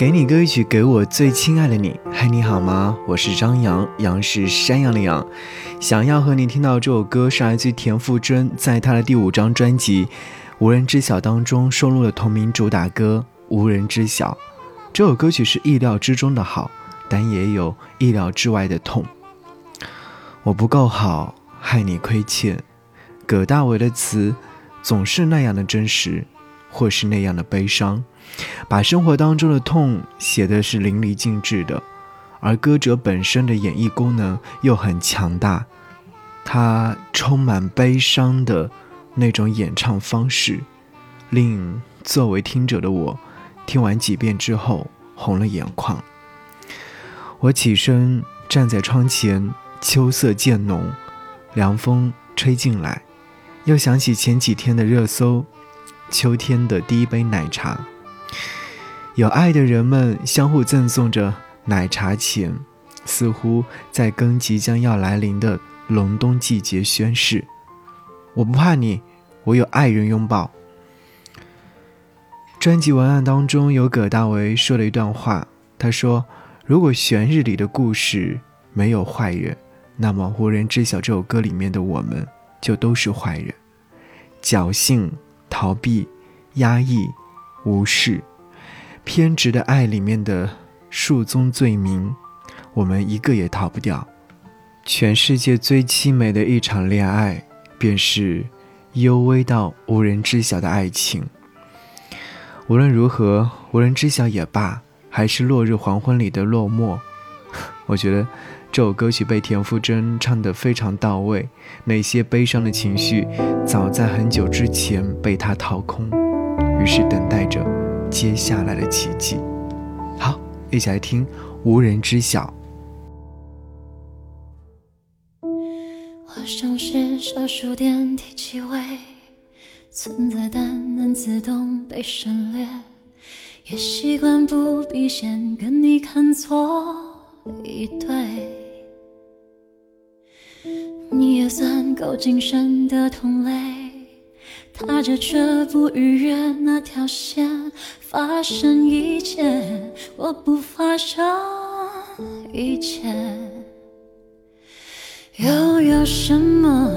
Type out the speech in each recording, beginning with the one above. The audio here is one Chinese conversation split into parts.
给你歌曲，给我最亲爱的你。嗨，你好吗？我是张扬，杨是山羊的羊。想要和你听到这首歌，是来自田馥甄在她的第五张专辑《无人知晓》当中收录的同名主打歌《无人知晓》。这首歌曲是意料之中的好，但也有意料之外的痛。我不够好，害你亏欠。葛大为的词总是那样的真实，或是那样的悲伤。把生活当中的痛写的是淋漓尽致的，而歌者本身的演绎功能又很强大，他充满悲伤的那种演唱方式，令作为听者的我听完几遍之后红了眼眶。我起身站在窗前，秋色渐浓，凉风吹进来，又想起前几天的热搜：秋天的第一杯奶茶。有爱的人们相互赠送着奶茶钱，似乎在跟即将要来临的隆冬季节宣誓：“我不怕你，我有爱人拥抱。”专辑文案当中有葛大为说了一段话，他说：“如果旋日里的故事没有坏人，那么无人知晓这首歌里面的我们就都是坏人，侥幸、逃避、压抑。”无视，偏执的爱里面的数宗罪名，我们一个也逃不掉。全世界最凄美的一场恋爱，便是幽微到无人知晓的爱情。无论如何，无人知晓也罢，还是落日黄昏里的落寞。我觉得这首歌曲被田馥甄唱得非常到位，那些悲伤的情绪，早在很久之前被他掏空。于是等待着接下来的奇迹。好，一起来听《无人知晓》。我像是小数电梯气味，存在但能自动被省略，也习惯不必先跟你看错一对。算够精神的同类。踏着却不逾越那条线，发生一切，我不发生一切，又有什么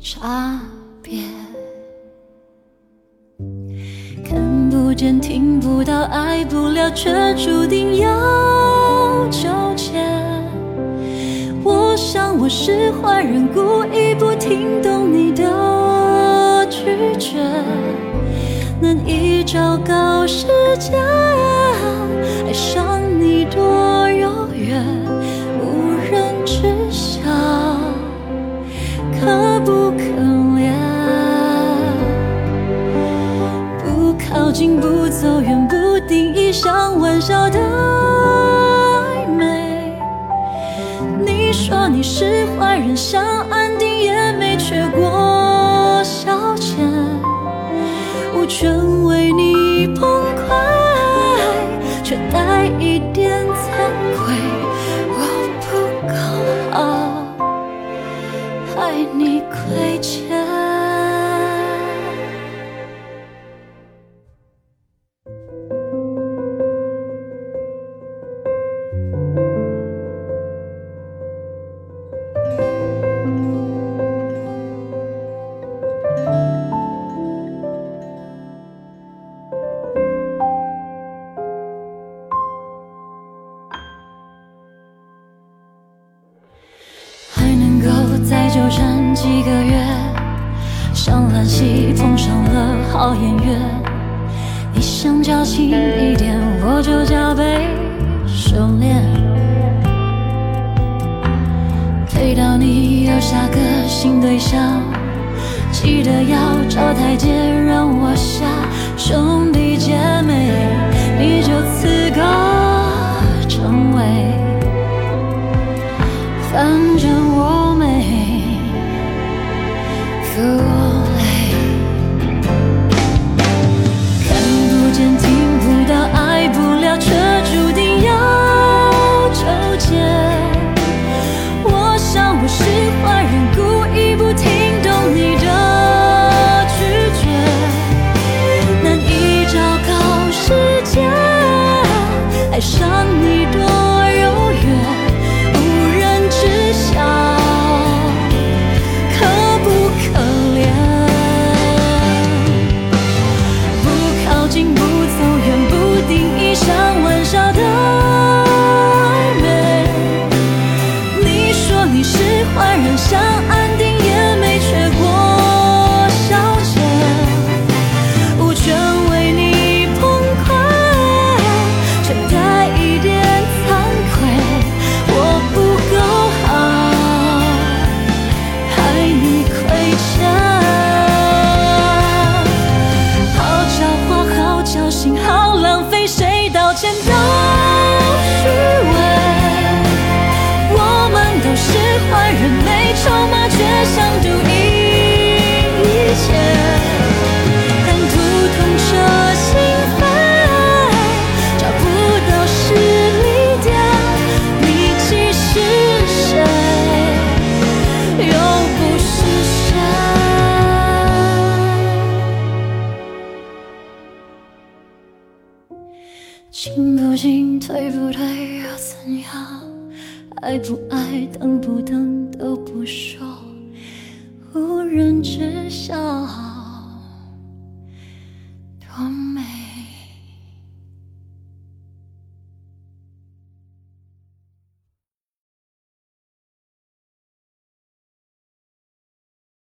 差别？看不见，听不到，爱不了，却注定要纠结。我想我是坏人，故意不听懂你的。拒绝，难以昭告世界，爱上你多遥远，无人知晓，可不可怜？不靠近，不走远，不定义，像玩笑的你是坏人，想安定也没缺过。全为你崩溃，却带一点惭愧。我不够好，害你亏欠。好演员。你想矫情一点，我就加倍收敛。推到你有下个新对象，记得要找台阶让我下。兄弟姐妹，你就此个成为，进不进退不退又怎样爱不爱等不等都不说无人知晓多么